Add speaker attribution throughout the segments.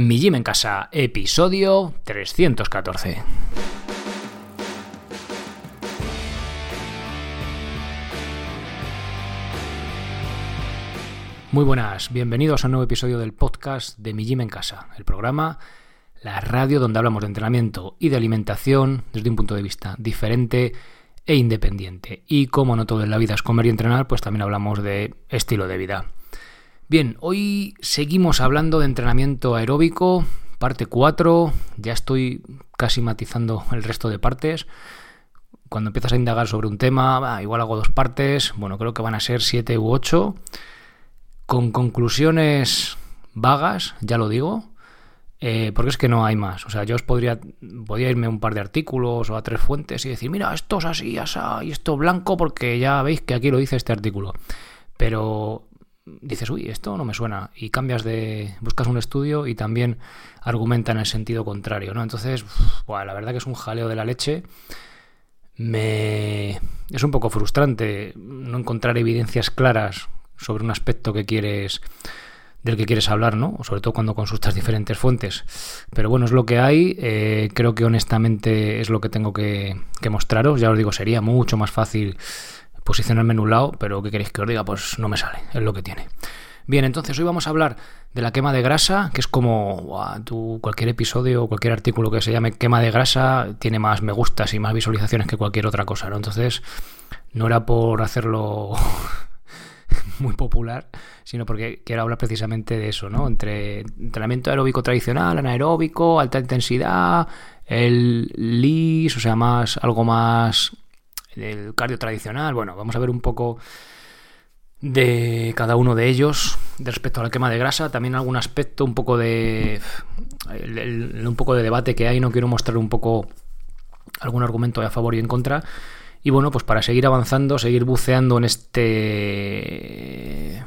Speaker 1: Mi Gym en Casa, episodio 314. Muy buenas, bienvenidos a un nuevo episodio del podcast de Mi Gym en Casa, el programa, la radio donde hablamos de entrenamiento y de alimentación desde un punto de vista diferente e independiente. Y como no todo en la vida es comer y entrenar, pues también hablamos de estilo de vida. Bien, hoy seguimos hablando de entrenamiento aeróbico, parte 4, ya estoy casi matizando el resto de partes. Cuando empiezas a indagar sobre un tema, igual hago dos partes, bueno, creo que van a ser 7 u 8, con conclusiones vagas, ya lo digo, eh, porque es que no hay más. O sea, yo os podría, podría irme a un par de artículos o a tres fuentes y decir, mira, esto es así, así, y esto blanco, porque ya veis que aquí lo dice este artículo. Pero dices, uy, esto no me suena, y cambias de, buscas un estudio y también argumenta en el sentido contrario, ¿no? Entonces, la verdad que es un jaleo de la leche. Me... Es un poco frustrante no encontrar evidencias claras sobre un aspecto que quieres del que quieres hablar, ¿no? Sobre todo cuando consultas diferentes fuentes. Pero bueno, es lo que hay. Eh, creo que honestamente es lo que tengo que, que mostraros. Ya os digo, sería mucho más fácil posicionarme en un lado, pero ¿qué queréis que os diga? Pues no me sale, es lo que tiene. Bien, entonces hoy vamos a hablar de la quema de grasa, que es como cualquier episodio o cualquier artículo que se llame quema de grasa tiene más me gustas y más visualizaciones que cualquier otra cosa, ¿no? Entonces, no era por hacerlo muy popular, sino porque quiero hablar precisamente de eso, ¿no? Entre entrenamiento aeróbico tradicional, anaeróbico, alta intensidad, el LIS, o sea, más algo más del cardio tradicional. Bueno, vamos a ver un poco de cada uno de ellos respecto a la quema de grasa, también algún aspecto, un poco de un poco de debate que hay, no quiero mostrar un poco algún argumento a favor y en contra. Y bueno, pues para seguir avanzando, seguir buceando en este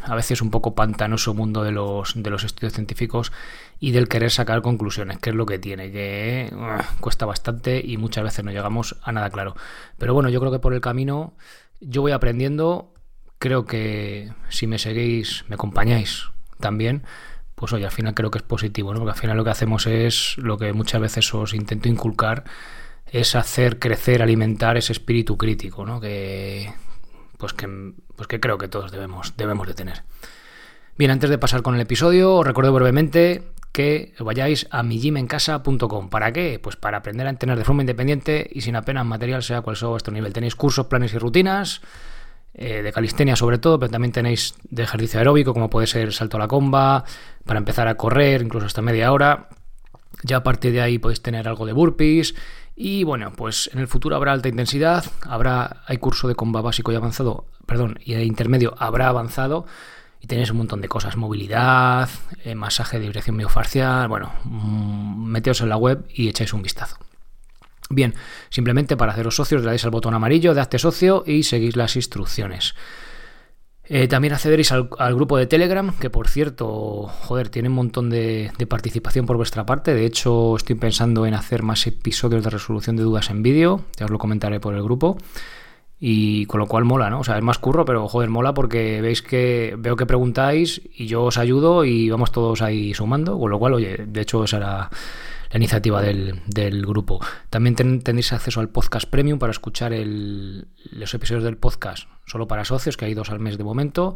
Speaker 1: a veces un poco pantanoso mundo de los, de los estudios científicos y del querer sacar conclusiones, que es lo que tiene, que cuesta bastante y muchas veces no llegamos a nada claro. Pero bueno, yo creo que por el camino yo voy aprendiendo, creo que si me seguís, me acompañáis también, pues oye, al final creo que es positivo, ¿no? Porque al final lo que hacemos es lo que muchas veces os intento inculcar es hacer crecer, alimentar ese espíritu crítico, ¿no? Que, pues que, pues que creo que todos debemos, debemos de tener. Bien, antes de pasar con el episodio, os recuerdo brevemente que vayáis a mijimencasa.com. ¿Para qué? Pues para aprender a entrenar de forma independiente y sin apenas material, sea cual sea vuestro nivel. Tenéis cursos, planes y rutinas, eh, de calistenia sobre todo, pero también tenéis de ejercicio aeróbico, como puede ser salto a la comba, para empezar a correr, incluso hasta media hora. Ya a partir de ahí podéis tener algo de burpees y bueno, pues en el futuro habrá alta intensidad, habrá, hay curso de comba básico y avanzado, perdón, y el intermedio habrá avanzado y tenéis un montón de cosas, movilidad, eh, masaje de vibración miofacial, bueno, mm, meteos en la web y echáis un vistazo. Bien, simplemente para haceros socios le dais al botón amarillo de hazte socio y seguís las instrucciones. Eh, también accederéis al, grupo de Telegram, que por cierto, joder, tiene un montón de, participación por vuestra parte. De hecho, estoy pensando en hacer más episodios de resolución de dudas en vídeo. Ya os lo comentaré por el grupo. Y con lo cual mola, ¿no? O sea, es más curro, pero joder, mola porque veis que veo que preguntáis y yo os ayudo y vamos todos ahí sumando. Con lo cual, oye, de hecho, será la iniciativa del, grupo. También tendréis acceso al podcast premium para escuchar los episodios del podcast solo para socios, que hay dos al mes de momento.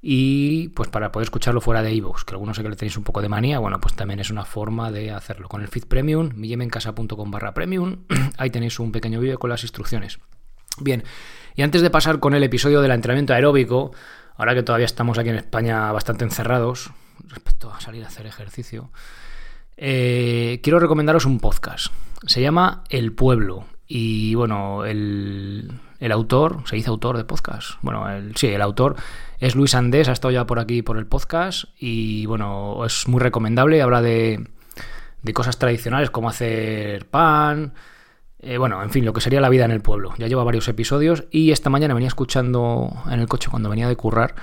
Speaker 1: Y pues para poder escucharlo fuera de iVoox, que algunos sé que le tenéis un poco de manía, bueno, pues también es una forma de hacerlo. Con el feed premium, millemencasa.com barra premium, ahí tenéis un pequeño vídeo con las instrucciones. Bien, y antes de pasar con el episodio del entrenamiento aeróbico, ahora que todavía estamos aquí en España bastante encerrados respecto a salir a hacer ejercicio, eh, quiero recomendaros un podcast. Se llama El Pueblo. Y bueno, el, autor, se dice autor de podcast. Bueno, el, sí, el autor es Luis Andés, ha estado ya por aquí por el podcast. Y bueno, es muy recomendable. Habla de, de cosas tradicionales como hacer pan. Eh, bueno, en fin, lo que sería la vida en el pueblo. Ya lleva varios episodios. Y esta mañana venía escuchando en el coche cuando venía de currar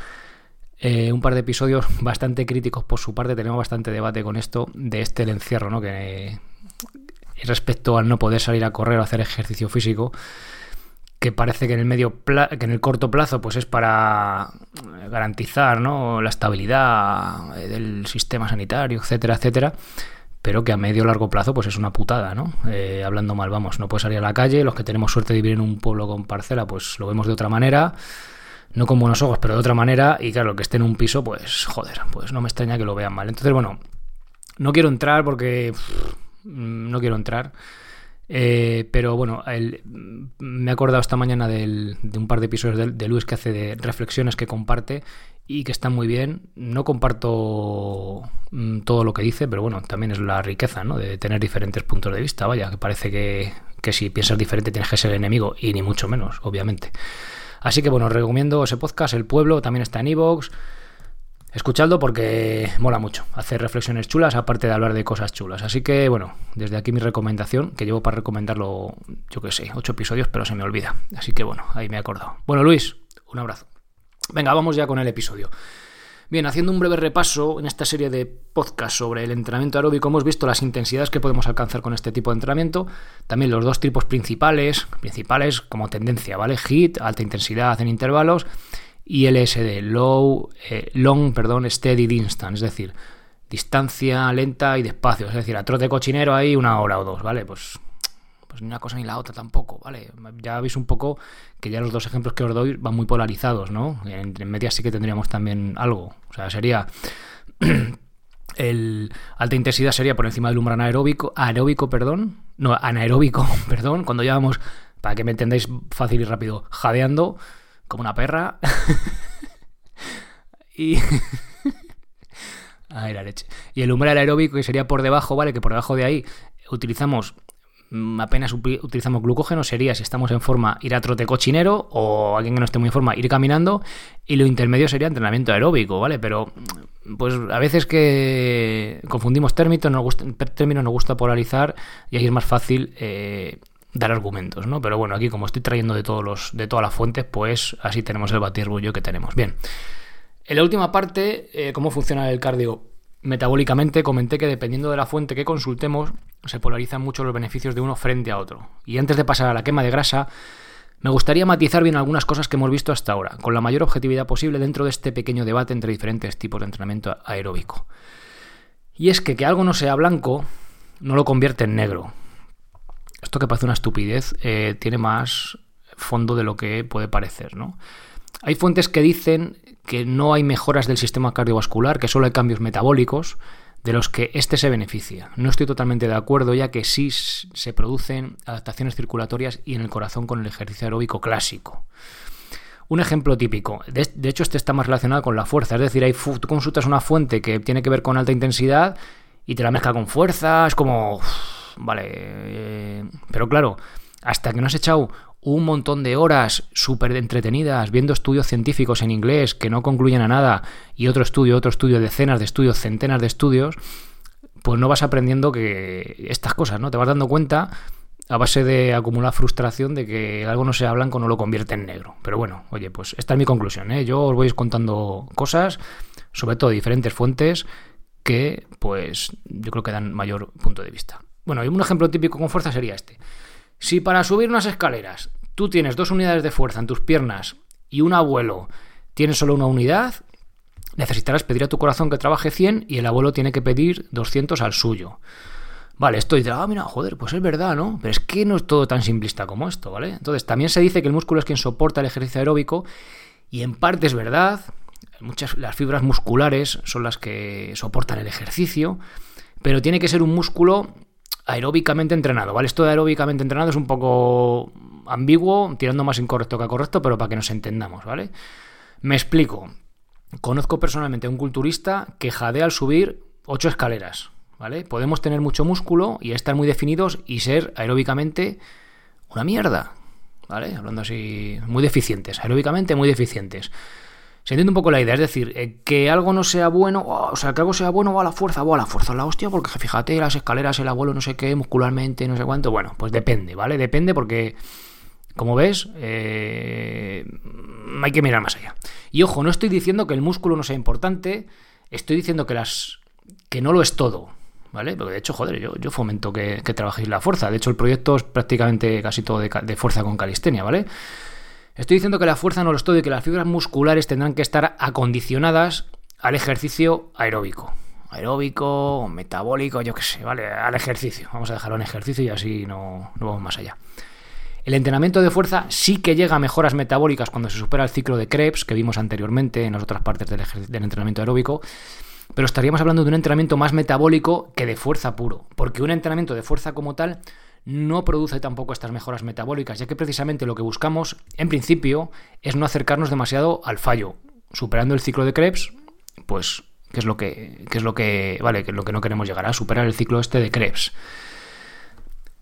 Speaker 1: eh, un par de episodios bastante críticos por su parte. Tenemos bastante debate con esto de este encierro, ¿no? Que respecto al no poder salir a correr o hacer ejercicio físico, que parece que en el medio que en el corto plazo pues es para garantizar ¿no? la estabilidad del sistema sanitario, etcétera, etcétera, pero que a medio largo plazo pues es una putada, ¿no? Eh, hablando mal, vamos, no puedes salir a la calle, los que tenemos suerte de vivir en un pueblo con parcela, pues lo vemos de otra manera, no con buenos ojos, pero de otra manera, y claro, que esté en un piso, pues joder, pues no me extraña que lo vean mal. Entonces, bueno, no quiero entrar porque no quiero entrar eh, pero bueno, me he acordado esta mañana de un par de episodios de, Luis que hace de reflexiones que comparte y que están muy bien. No comparto mm, todo lo que dice, pero bueno, también es la riqueza ¿no? de tener diferentes puntos de vista. Vaya, que parece que, que si piensas diferente tienes que ser enemigo, y ni mucho menos, obviamente. Así que bueno, recomiendo ese podcast, El Pueblo, también está en Evox. Escuchadlo porque mola mucho hacer reflexiones chulas aparte de hablar de cosas chulas. Así que bueno, desde aquí mi recomendación, que llevo para recomendarlo, yo que sé, ocho episodios, pero se me olvida. Así que bueno, ahí me he acordado. Bueno, Luis, un abrazo. Venga, vamos ya con el episodio. Bien, haciendo un breve repaso en esta serie de podcast sobre el entrenamiento aeróbico, hemos visto las intensidades que podemos alcanzar con este tipo de entrenamiento, también los dos tipos principales, principales como tendencia, ¿vale? HIT, alta intensidad en intervalos, y LSD, low, eh, long, perdón, steady distance, es decir, distancia lenta y despacio, es decir, a trote cochinero ahí una hora o dos, ¿vale? Pues, pues ni una cosa ni la otra tampoco, ¿vale? Ya veis un poco que ya los dos ejemplos que os doy van muy polarizados, ¿no? Entre medias sí que tendríamos también algo, o sea, sería... el alta intensidad sería por encima del umbral aeróbico, aeróbico, perdón, no, anaeróbico, perdón, cuando llevamos, para que me entendáis fácil y rápido, jadeando, como una perra. y. Ay, la leche. Y el umbral aeróbico, que sería por debajo, ¿vale? Que por debajo de ahí utilizamos apenas utilizamos glucógeno, sería si estamos en forma ir a trote cochinero o alguien que no esté muy en forma ir caminando y lo intermedio sería entrenamiento aeróbico, ¿vale? Pero pues a veces que confundimos términos, nos gusta, términos nos gusta polarizar y ahí es más fácil eh, dar argumentos, ¿no? Pero bueno, aquí como estoy trayendo de todos los, de todas las fuentes, pues así tenemos el batirbullo que tenemos. Bien. En la última parte, eh, cómo funciona el cardio metabólicamente, comenté que dependiendo de la fuente que consultemos, se polarizan mucho los beneficios de uno frente a otro. Y antes de pasar a la quema de grasa, me gustaría matizar bien algunas cosas que hemos visto hasta ahora, con la mayor objetividad posible dentro de este pequeño debate entre diferentes tipos de entrenamiento aeróbico. Y es que que algo no sea blanco no lo convierte en negro esto que parece una estupidez eh, tiene más fondo de lo que puede parecer, ¿no? Hay fuentes que dicen que no hay mejoras del sistema cardiovascular, que solo hay cambios metabólicos de los que éste se beneficia. No estoy totalmente de acuerdo, ya que sí se producen adaptaciones circulatorias y en el corazón con el ejercicio aeróbico clásico. Un ejemplo típico, de, hecho este está más relacionado con la fuerza, es decir, hay, tú consultas una fuente que tiene que ver con alta intensidad y te la mezcla con fuerza, es como vale. Eh, pero claro, hasta que no has echado un montón de horas súper entretenidas viendo estudios científicos en inglés que no concluyen a nada y otro estudio, otro estudio, decenas de estudios, centenas de estudios, pues no vas aprendiendo que estas cosas, ¿no? Te vas dando cuenta a base de acumular frustración de que algo no sea blanco no lo convierte en negro. Pero bueno, oye, pues esta es mi conclusión, ¿eh? Yo os voy contando cosas, sobre todo diferentes fuentes, que pues yo creo que dan mayor punto de vista. Bueno, un ejemplo típico con fuerza sería este. Si para subir unas escaleras tú tienes dos unidades de fuerza en tus piernas y un abuelo tiene solo una unidad, necesitarás pedir a tu corazón que trabaje 100 y el abuelo tiene que pedir 200 al suyo. Vale, esto dice, ah, mira, joder, pues es verdad, ¿no? Pero es que no es todo tan simplista como esto, ¿vale? Entonces, también se dice que el músculo es quien soporta el ejercicio aeróbico y en parte es verdad. Muchas las fibras musculares son las que soportan el ejercicio, pero tiene que ser un músculo aeróbicamente entrenado, ¿vale? Esto de aeróbicamente entrenado es un poco ambiguo, tirando más incorrecto que correcto, pero para que nos entendamos, ¿vale? Me explico. Conozco personalmente a un culturista que jadea al subir ocho escaleras, ¿vale? Podemos tener mucho músculo y estar muy definidos y ser aeróbicamente una mierda, ¿vale? Hablando así, muy deficientes, aeróbicamente muy deficientes. Se entiende un poco la idea, es decir, eh, que algo no sea bueno, o sea, que algo sea bueno, va a la fuerza, va a la fuerza, la hostia, porque fíjate, las escaleras, el abuelo, no sé qué, muscularmente, no sé cuánto. Bueno, pues depende, ¿vale? Depende porque, como ves, eh, hay que mirar más allá. Y ojo, no estoy diciendo que el músculo no sea importante, estoy diciendo que las. que no lo es todo. ¿vale? Porque de hecho, joder, yo, yo fomento que, trabajéis la fuerza. De hecho, el proyecto es prácticamente casi todo de, de fuerza con calistenia, ¿vale? Estoy diciendo que la fuerza no lo estoy, que las fibras musculares tendrán que estar acondicionadas al ejercicio aeróbico. Aeróbico, metabólico, yo qué sé, ¿vale? Al ejercicio. Vamos a dejarlo en ejercicio y así no, no vamos más allá. El entrenamiento de fuerza sí que llega a mejoras metabólicas cuando se supera el ciclo de Krebs, que vimos anteriormente en las otras partes del entrenamiento aeróbico, pero estaríamos hablando de un entrenamiento más metabólico que de fuerza puro, porque un entrenamiento de fuerza como tal no produce tampoco estas mejoras metabólicas, ya que precisamente lo que buscamos, en principio, es no acercarnos demasiado al fallo. Superando el ciclo de Krebs, pues, ¿qué es lo que, es lo que, vale, que es lo que no queremos llegar a superar el ciclo este de Krebs?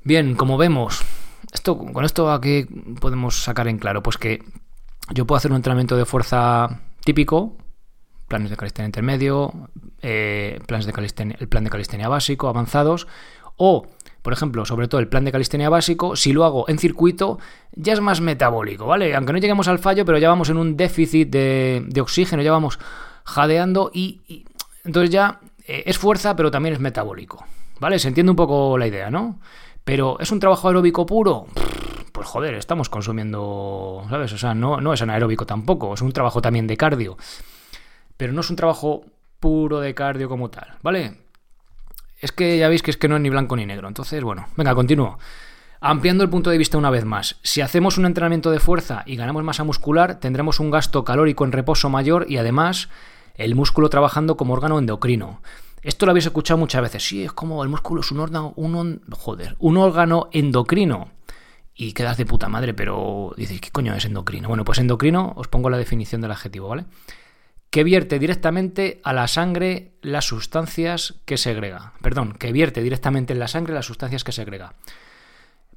Speaker 1: Bien, como vemos, esto, con esto a qué podemos sacar en claro, pues que yo puedo hacer un entrenamiento de fuerza típico, planes de calistenia intermedio, eh, planes de calistenia, el plan de calistenia básico, avanzados, o por ejemplo, sobre todo el plan de calistenia básico, si lo hago en circuito, ya es más metabólico, ¿vale? Aunque no lleguemos al fallo, pero ya vamos en un déficit de, oxígeno, ya vamos jadeando y, entonces ya eh, es fuerza, pero también es metabólico, ¿vale? Se entiende un poco la idea, ¿no? Pero ¿es un trabajo aeróbico puro? Pues joder, estamos consumiendo, ¿sabes? O sea, no es anaeróbico tampoco, es un trabajo también de cardio. Pero no es un trabajo puro de cardio como tal, ¿vale? Es que ya veis que es que no es ni blanco ni negro. Entonces, bueno, venga, continúo. Ampliando el punto de vista una vez más, si hacemos un entrenamiento de fuerza y ganamos masa muscular, tendremos un gasto calórico en reposo mayor y además el músculo trabajando como órgano endocrino. Esto lo habéis escuchado muchas veces. Sí, es como el músculo es un órgano, un, joder, un órgano endocrino. Y quedas de puta madre, pero dices, ¿qué coño es endocrino? Bueno, pues endocrino, os pongo la definición del adjetivo, ¿vale? Que vierte directamente a la sangre las sustancias que segrega. Perdón, que vierte directamente en la sangre las sustancias que segrega.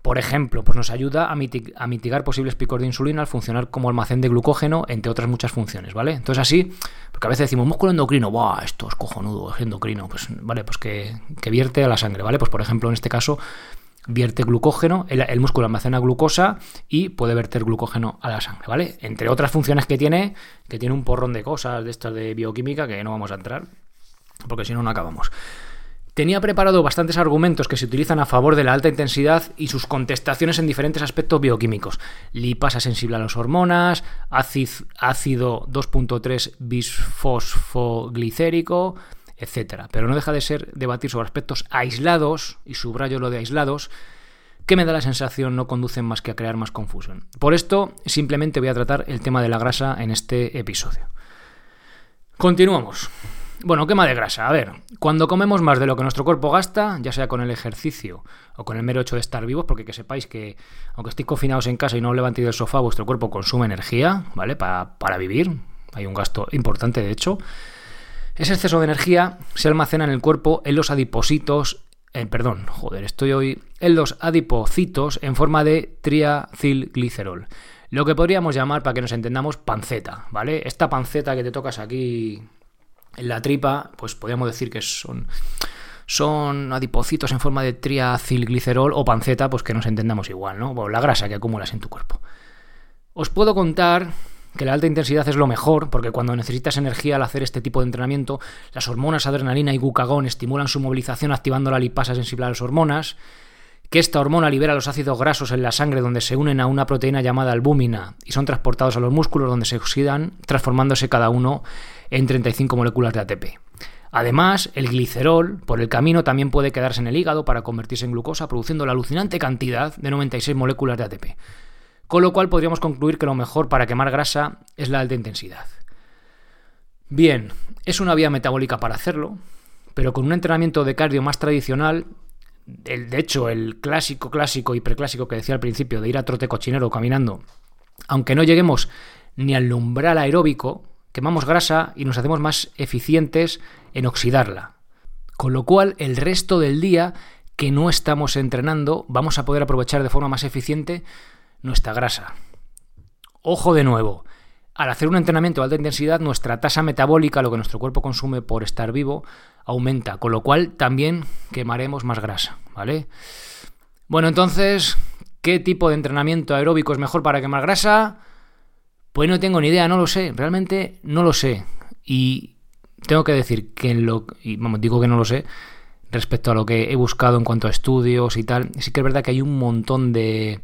Speaker 1: Por ejemplo, pues nos ayuda a, mitigar posibles picos de insulina al funcionar como almacén de glucógeno, entre otras muchas funciones, ¿vale? Entonces así, porque a veces decimos músculo endocrino, ¡buah! Esto es cojonudo, es endocrino. Pues, vale, pues que, que vierte a la sangre, ¿vale? Pues por ejemplo, en este caso, vierte glucógeno, el, músculo almacena glucosa y puede verter glucógeno a la sangre, ¿vale? Entre otras funciones que tiene, que tiene un porrón de cosas de estas de bioquímica que no vamos a entrar, porque si no, no acabamos. Tenía preparado bastantes argumentos que se utilizan a favor de la alta intensidad y sus contestaciones en diferentes aspectos bioquímicos. Lipasa sensible a las hormonas, ácido 2.3 bisfosfoglicérico, etcétera. Pero no deja de ser debatir sobre aspectos aislados, y subrayo lo de aislados, que me da la sensación no conducen más que a crear más confusión. Por esto, simplemente voy a tratar el tema de la grasa en este episodio. Continuamos. Bueno, quema de grasa. A ver, cuando comemos más de lo que nuestro cuerpo gasta, ya sea con el ejercicio o con el mero hecho de estar vivos, porque que sepáis que aunque estéis confinados en casa y no os levantéis del sofá, vuestro cuerpo consume energía, ¿vale? Para vivir. Hay un gasto importante, de hecho. Ese exceso de energía se almacena en el cuerpo en los adipocitos, eh, perdón, joder, estoy hoy, en los adipocitos en forma de triacilglicerol. Lo que podríamos llamar, para que nos entendamos, panceta, ¿vale? Esta panceta que te tocas aquí en la tripa, pues podríamos decir que son, son adipocitos en forma de triacilglicerol o panceta, pues que nos entendamos igual, ¿no? Bueno, la grasa que acumulas en tu cuerpo. Os puedo contar que la alta intensidad es lo mejor, porque cuando necesitas energía al hacer este tipo de entrenamiento, las hormonas adrenalina y glucagón estimulan su movilización activando la lipasa sensible a las hormonas, que esta hormona libera los ácidos grasos en la sangre donde se unen a una proteína llamada albúmina y son transportados a los músculos donde se oxidan, transformándose cada uno en 35 moléculas de ATP. Además, el glicerol, por el camino, también puede quedarse en el hígado para convertirse en glucosa, produciendo la alucinante cantidad de 96 moléculas de ATP. Con lo cual podríamos concluir que lo mejor para quemar grasa es la alta intensidad. Bien, es una vía metabólica para hacerlo, pero con un entrenamiento de cardio más tradicional, el, de hecho el clásico, clásico y preclásico que decía al principio de ir a trote cochinero caminando, aunque no lleguemos ni al umbral aeróbico, quemamos grasa y nos hacemos más eficientes en oxidarla. Con lo cual el resto del día que no estamos entrenando vamos a poder aprovechar de forma más eficiente nuestra grasa. Ojo de nuevo, al hacer un entrenamiento de alta intensidad, nuestra tasa metabólica, lo que nuestro cuerpo consume por estar vivo, aumenta, con lo cual también quemaremos más grasa, ¿vale? Bueno, entonces, ¿qué tipo de entrenamiento aeróbico es mejor para quemar grasa? Pues no tengo ni idea, no lo sé, realmente no lo sé. Y tengo que decir que en lo y vamos, digo que no lo sé, respecto a lo que he buscado en cuanto a estudios y tal. Sí que es verdad que hay un montón de...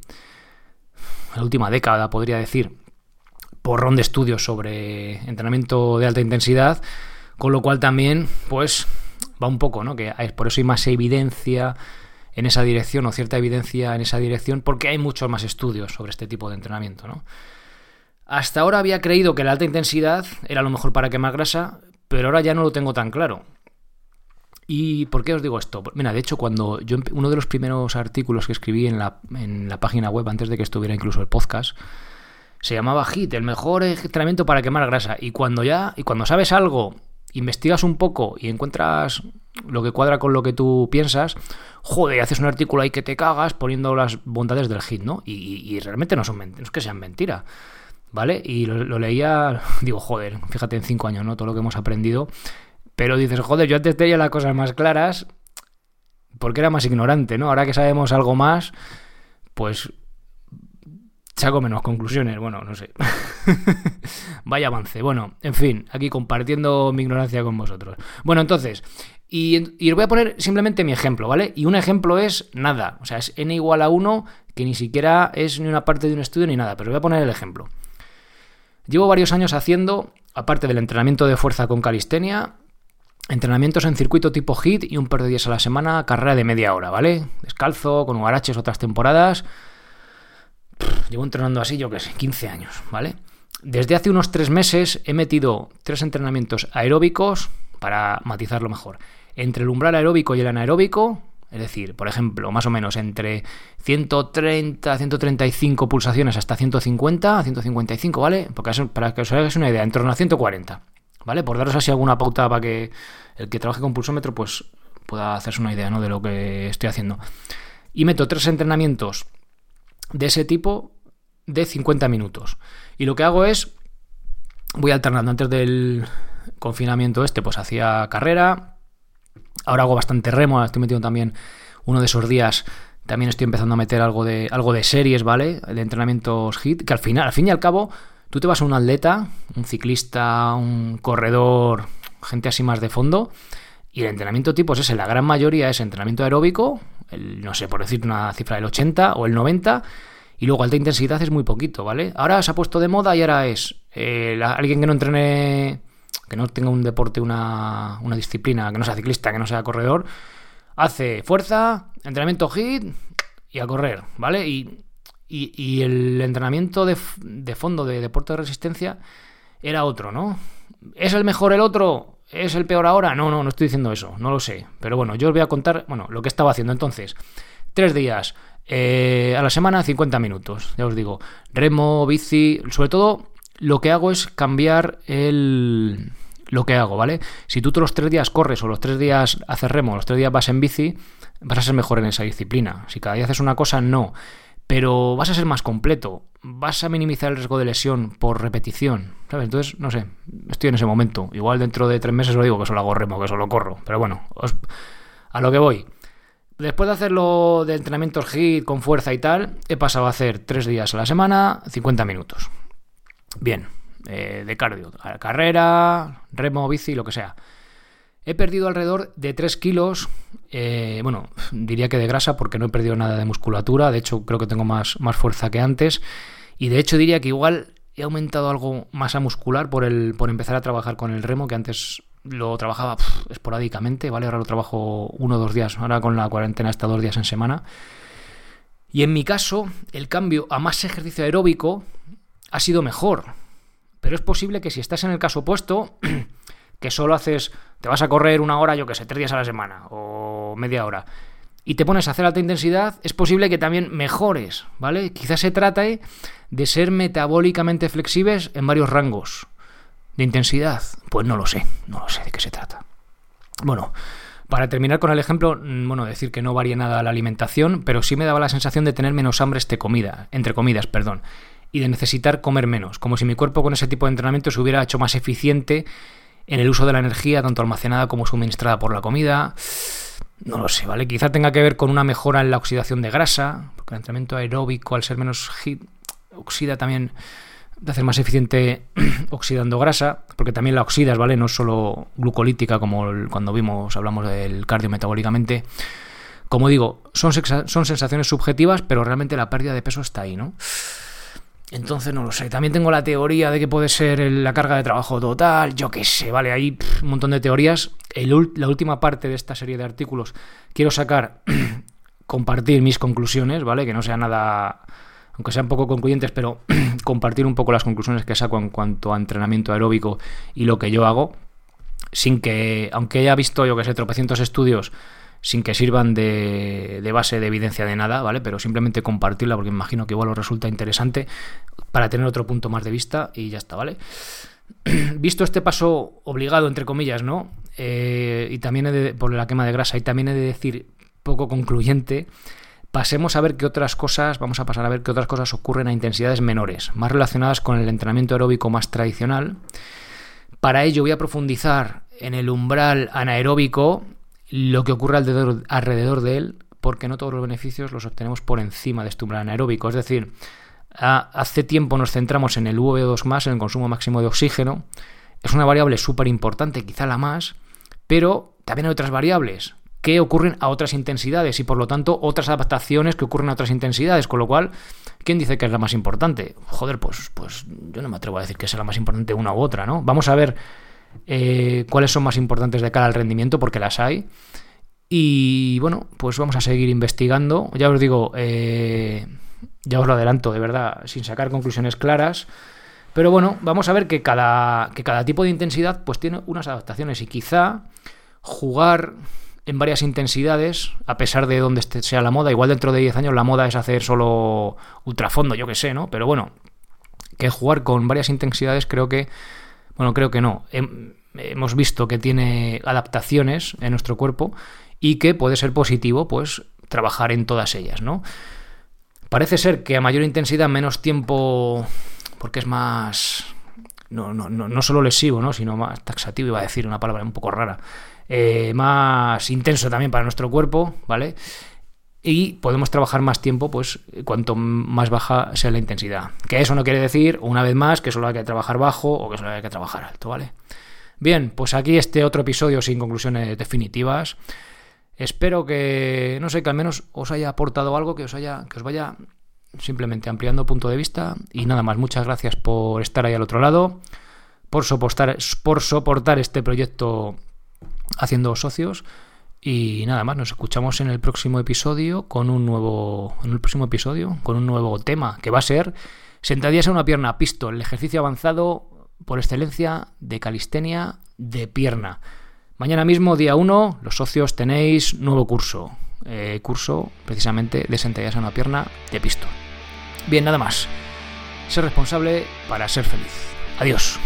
Speaker 1: la última década, podría decir, porrón de estudios sobre entrenamiento de alta intensidad, con lo cual también, pues, va un poco, ¿no? Que por eso hay más evidencia en esa dirección o cierta evidencia en esa dirección, porque hay muchos más estudios sobre este tipo de entrenamiento, ¿no? Hasta ahora había creído que la alta intensidad era lo mejor para quemar grasa, pero ahora ya no lo tengo tan claro. ¿Y por qué os digo esto? Mira, de hecho, cuando yo uno de los primeros artículos que escribí en la, en la página web, antes de que estuviera incluso el podcast, se llamaba HIT, el mejor entrenamiento para quemar grasa. Y cuando ya, y cuando sabes algo, investigas un poco y encuentras lo que cuadra con lo que tú piensas, joder, haces un artículo ahí que te cagas poniendo las bondades del HIT, ¿no? Y, realmente no son no es que sean mentira. ¿Vale? Y lo, lo, leía, digo, joder, fíjate en cinco años, ¿no? Todo lo que hemos aprendido. Pero dices, joder, yo antes tenía las cosas más claras porque era más ignorante, ¿no? Ahora que sabemos algo más, pues saco menos conclusiones. Bueno, no sé. Vaya avance. Bueno, en fin, aquí compartiendo mi ignorancia con vosotros. Bueno, entonces, y, y, os voy a poner simplemente mi ejemplo, ¿vale? Y un ejemplo es nada. O sea, es n igual a 1, que ni siquiera es ni una parte de un estudio ni nada. Pero os voy a poner el ejemplo. Llevo varios años haciendo, aparte del entrenamiento de fuerza con calistenia, entrenamientos en circuito tipo HIT y un par de días a la semana, carrera de media hora, ¿vale? Descalzo, con huaraches otras temporadas. llevo entrenando así, yo qué sé, 15 años, ¿vale? Desde hace unos tres meses he metido tres entrenamientos aeróbicos para matizarlo mejor. Entre el umbral aeróbico y el anaeróbico, es decir, por ejemplo, más o menos entre 130, 135 pulsaciones hasta 150, 155, ¿vale? Porque para que os hagáis una idea, en torno a 140. ¿Vale? Por daros así alguna pauta para que el que trabaje con pulsómetro pues pueda hacerse una idea, ¿no? De lo que estoy haciendo. Y meto tres entrenamientos de ese tipo de 50 minutos. Y lo que hago es, voy alternando antes del confinamiento este, pues hacía carrera. Ahora hago bastante remo, estoy metiendo también uno de esos días también estoy empezando a meter algo de, algo de series, ¿vale? De entrenamientos HIT, que al final, al fin y al cabo, Tú te vas a un atleta, un ciclista, un corredor, gente así más de fondo, y el entrenamiento tipo es ese, la gran mayoría es entrenamiento aeróbico, no sé, por decir una cifra del 80 o el 90, y luego alta intensidad es muy poquito, ¿vale? Ahora se ha puesto de moda y ahora es eh, alguien que no entrene, que no tenga un deporte, una, una disciplina, que no sea ciclista, que no sea corredor, hace fuerza, entrenamiento HIT y a correr, ¿vale? Y y, el entrenamiento de, fondo de deporte de resistencia era otro, ¿no? ¿Es el mejor el otro? ¿Es el peor ahora? No, no, no estoy diciendo eso, no lo sé. Pero bueno, yo os voy a contar, bueno, lo que estaba haciendo entonces. Tres días eh, a la semana, 50 minutos, ya os digo. Remo, bici, sobre todo lo que hago es cambiar el... Lo que hago, ¿vale? Si tú los tres días corres o los tres días haces remo, los tres días vas en bici, vas a ser mejor en esa disciplina. Si cada día haces una cosa, no pero vas a ser más completo, vas a minimizar el riesgo de lesión por repetición, ¿sabes? Entonces, no sé, estoy en ese momento. Igual dentro de tres meses os digo que solo hago remo, que solo corro, pero bueno, a lo que voy. Después de hacerlo de entrenamientos HIT con fuerza y tal, he pasado a hacer tres días a la semana, 50 minutos. Bien, eh, de cardio, carrera, remo, bici, lo que sea. He perdido alrededor de 3 kilos, eh, bueno, diría que de grasa porque no he perdido nada de musculatura, de hecho creo que tengo más, más fuerza que antes y de hecho diría que igual he aumentado algo masa muscular por, el, por empezar a trabajar con el remo, que antes lo trabajaba esporádicamente, ¿vale? Ahora lo trabajo uno o dos días, ahora con la cuarentena hasta dos días en semana. Y en mi caso, el cambio a más ejercicio aeróbico ha sido mejor. Pero es posible que si estás en el caso opuesto, que solo haces, te vas a correr una hora, yo que sé, tres días a la semana o media hora, y te pones a hacer alta intensidad, es posible que también mejores, ¿vale? Quizás se trate de ser metabólicamente flexibles en varios rangos de intensidad. Pues no lo sé, no lo sé de qué se trata. Bueno, para terminar con el ejemplo, mm, bueno, decir que no varía nada la alimentación, pero sí me daba la sensación de tener menos hambre este comida, entre comidas, perdón, y de necesitar comer menos, como si mi cuerpo con ese tipo de entrenamiento se hubiera hecho más eficiente en el uso de la energía, tanto almacenada como suministrada por la comida. No lo sé, ¿vale? Quizá tenga que ver con una mejora en la oxidación de grasa, porque el entrenamiento aeróbico, al ser menos hit, oxida también de hacer más eficiente oxidando grasa, porque también la oxidas, ¿vale? No solo glucolítica como cuando vimos, hablamos del cardio metabólicamente. Como digo, son, son sensaciones subjetivas, pero realmente la pérdida de peso está ahí, ¿no? Entonces no lo sé. También tengo la teoría de que puede ser la carga de trabajo total. Yo qué sé, vale, hay un montón de teorías. la última parte de esta serie de artículos quiero sacar, compartir mis conclusiones, ¿vale? Que no sea nada, aunque sean poco concluyentes, pero compartir un poco las conclusiones que saco en cuanto a entrenamiento aeróbico y lo que yo hago. Sin que, aunque haya visto, yo que sé, tropecientos estudios sin que sirvan de, base de evidencia de nada, ¿vale? Pero simplemente compartirla porque imagino que igual os resulta interesante para tener otro punto más de vista y ya está, ¿vale? Visto este paso obligado, entre comillas, ¿no? Eh, y también de, por la quema de grasa, y también he de decir poco concluyente, pasemos a ver qué otras cosas, vamos a pasar a ver qué otras cosas ocurren a intensidades menores, más relacionadas con el entrenamiento aeróbico más tradicional. Para ello voy a profundizar en el umbral anaeróbico lo que ocurre alrededor, de él, porque no todos los beneficios los obtenemos por encima de este umbral anaeróbico. Es decir, hace tiempo nos centramos en el VO2, en el consumo máximo de oxígeno. Es una variable súper importante, quizá la más, pero también hay otras variables que ocurren a otras intensidades y por lo tanto otras adaptaciones que ocurren a otras intensidades, con lo cual, ¿quién dice que es la más importante? Joder, pues, pues yo no me atrevo a decir que sea la más importante una u otra, ¿no? Vamos a ver eh, cuáles son más importantes de cara al rendimiento, porque las hay. Y bueno, pues vamos a seguir investigando. Ya os digo, eh, ya os lo adelanto, de verdad, sin sacar conclusiones claras. Pero bueno, vamos a ver que cada, que cada tipo de intensidad pues tiene unas adaptaciones y quizá jugar en varias intensidades, a pesar de donde sea la moda, igual dentro de 10 años la moda es hacer solo ultrafondo, yo que sé, ¿no? Pero bueno, que jugar con varias intensidades creo que bueno, creo que no. Hemos visto que tiene adaptaciones en nuestro cuerpo y que puede ser positivo, pues, trabajar en todas ellas, ¿no? Parece ser que a mayor intensidad, menos tiempo, porque es más. No, no, no, no solo lesivo, ¿no? sino más taxativo, iba a decir una palabra un poco rara. Eh, más intenso también para nuestro cuerpo, ¿vale? Y podemos trabajar más tiempo, pues cuanto más baja sea la intensidad. Que eso no quiere decir, una vez más, que solo hay que trabajar bajo o que solo hay que trabajar alto, ¿vale? Bien, pues aquí este otro episodio sin conclusiones definitivas. Espero que, no sé, que al menos os haya aportado algo, que os haya, que os vaya simplemente ampliando punto de vista. Y nada más, muchas gracias por estar ahí al otro lado, por soportar, por soportar este proyecto haciendo socios. Y nada más, nos escuchamos en el próximo episodio con un nuevo. En el próximo episodio, con un nuevo tema, que va a ser sentadillas en una pierna, pistol, el ejercicio avanzado por excelencia de calistenia de pierna. Mañana mismo, día 1, los socios tenéis nuevo curso. Eh, curso precisamente de sentadillas en una pierna de pistol. Bien, nada más. Ser responsable para ser feliz. Adiós.